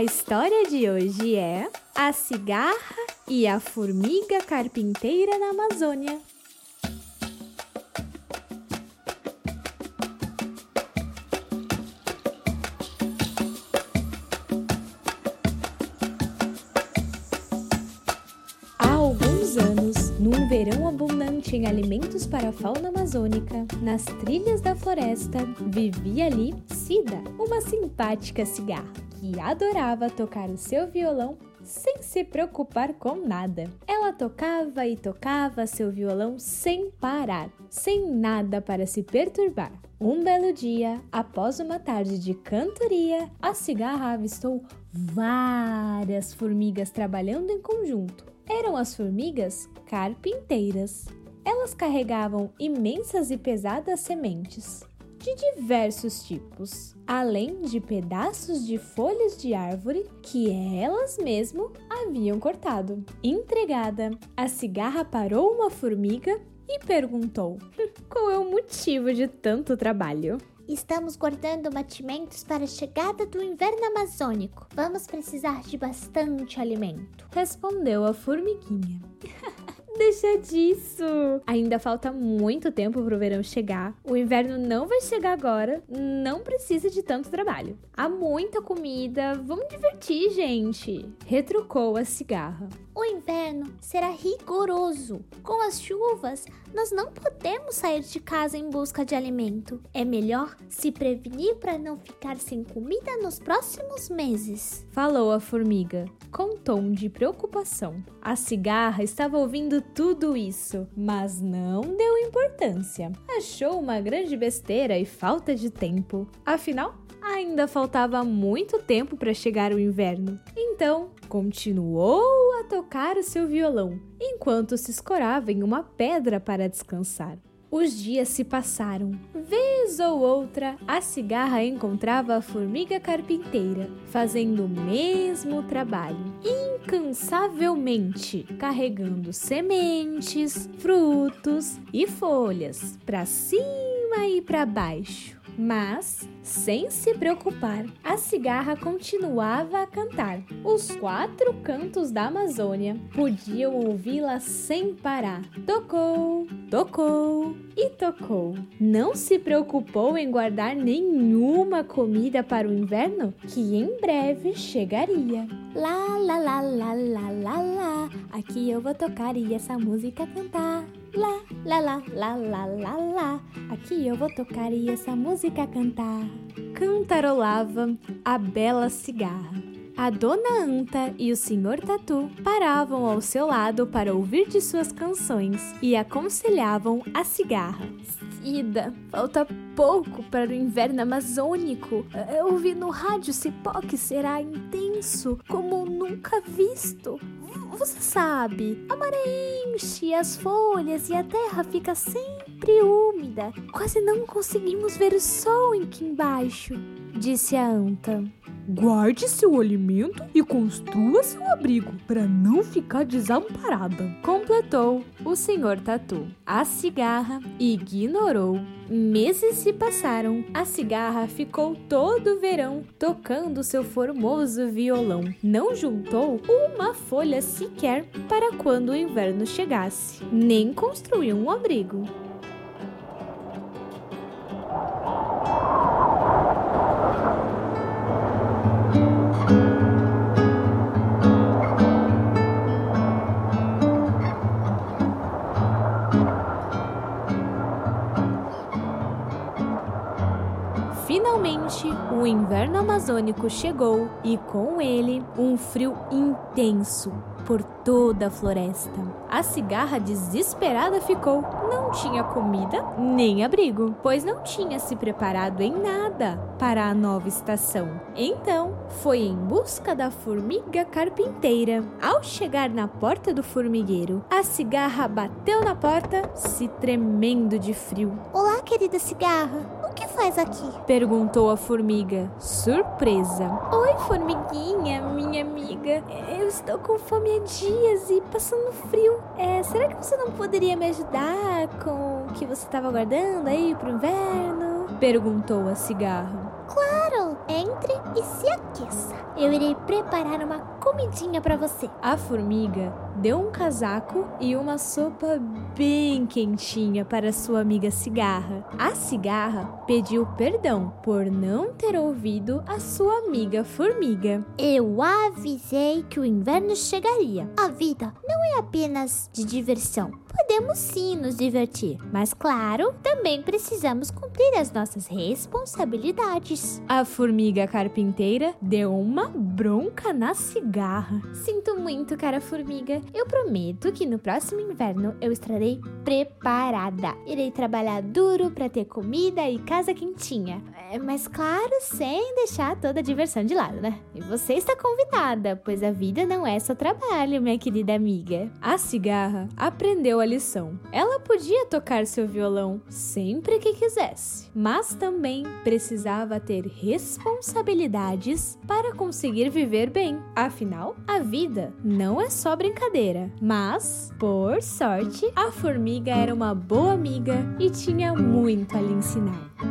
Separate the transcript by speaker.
Speaker 1: A história de hoje é A Cigarra e a Formiga Carpinteira na Amazônia. Há alguns anos, num verão abundante em alimentos para a fauna amazônica, nas trilhas da floresta, vivia ali Cida, uma simpática cigarra, que adorava tocar o seu violão sem se preocupar com nada. Ela tocava e tocava seu violão sem parar, sem nada para se perturbar. Um belo dia, após uma tarde de cantoria, a cigarra avistou várias formigas trabalhando em conjunto. Eram as formigas carpinteiras. Elas carregavam imensas e pesadas sementes de diversos tipos, além de pedaços de folhas de árvore que elas mesmo haviam cortado. Entregada, a cigarra parou uma formiga e perguntou: Qual é o motivo de tanto trabalho?
Speaker 2: Estamos guardando mantimentos para a chegada do inverno amazônico. Vamos precisar de bastante alimento.
Speaker 1: Respondeu a formiguinha. Deixa disso! Ainda falta muito tempo para o verão chegar. O inverno não vai chegar agora. Não precisa de tanto trabalho. Há muita comida. Vamos divertir, gente! Retrucou a cigarra.
Speaker 2: O inverno será rigoroso. Com as chuvas, nós não podemos sair de casa em busca de alimento. É melhor se prevenir para não ficar sem comida nos próximos meses.
Speaker 1: Falou a formiga, com tom de preocupação. A cigarra estava ouvindo tudo isso, mas não deu importância. Achou uma grande besteira e falta de tempo. Afinal, ainda faltava muito tempo para chegar o inverno. Então, continuou tocar o seu violão, enquanto se escorava em uma pedra para descansar. Os dias se passaram. Vez ou outra, a cigarra encontrava a formiga carpinteira, fazendo o mesmo trabalho, incansavelmente, carregando sementes, frutos e folhas para cima e para baixo. Mas, sem se preocupar, a cigarra continuava a cantar. Os quatro cantos da Amazônia podiam ouvi-la sem parar. Tocou, tocou e tocou. Não se preocupou em guardar nenhuma comida para o inverno, que em breve chegaria.
Speaker 2: Lá, lá, lá, lá, lá, lá, lá. Aqui eu vou tocar e essa música cantar. Lá, lá, lá, lá, lá, lá, lá. Aqui eu vou tocar e essa música cantar.
Speaker 1: Cantarolava a bela cigarra. A dona Anta e o senhor Tatu paravam ao seu lado para ouvir de suas canções e aconselhavam a cigarra. Cida, falta pouco para o inverno amazônico. Eu ouvi no rádio Cipó que será intenso, como nunca visto. Você sabe, a maré enche as folhas e a terra fica sempre úmida. Quase não conseguimos ver o sol aqui embaixo, disse a anta.
Speaker 3: Guarde seu alimento e construa seu abrigo para não ficar desamparada.
Speaker 1: Completou o senhor Tatu. A cigarra ignorou. Meses se passaram. A cigarra ficou todo o verão tocando seu formoso violão. Não juntou uma folha sequer para quando o inverno chegasse. Nem construiu um abrigo. Finalmente, o inverno amazônico chegou e com ele um frio intenso por toda a floresta. A cigarra desesperada ficou. Não tinha comida nem abrigo, pois não tinha se preparado em nada para a nova estação. Então, foi em busca da formiga carpinteira. Ao chegar na porta do formigueiro, a cigarra bateu na porta, se tremendo de frio.
Speaker 2: Olá, querida cigarra. O que faz aqui?
Speaker 1: Perguntou a formiga, surpresa.
Speaker 4: Oi, formiguinha, minha amiga. Eu estou com fome há dias e passando frio. É, será que você não poderia me ajudar com o que você estava guardando aí pro inverno?
Speaker 1: Perguntou a cigarra.
Speaker 2: Claro, Entre e se aqueça. Eu irei preparar uma comidinha para você.
Speaker 1: A formiga deu um casaco e uma sopa bem quentinha para sua amiga cigarra. A cigarra pediu perdão por não ter ouvido a sua amiga formiga.
Speaker 2: Eu avisei que o inverno chegaria. A vida não é apenas de diversão. Podemos sim nos divertir, mas claro, também precisamos cumprir as nossas responsabilidades.
Speaker 1: A formiga carpinteira deu uma bronca na cigarra.
Speaker 4: Sinto muito, cara formiga. Eu prometo que no próximo inverno eu estarei preparada. Irei trabalhar duro para ter comida e casa quentinha. É, mas claro, sem deixar toda a diversão de lado, né? E você está convidada, pois a vida não é só trabalho, minha querida amiga.
Speaker 1: A cigarra aprendeu a lição. Ela podia tocar seu violão sempre que quisesse, mas também precisava ter responsabilidades para conseguir viver bem. Afinal, a vida não é só brincadeira. Mas, por sorte, a formiga era uma boa amiga e tinha muito a lhe ensinar.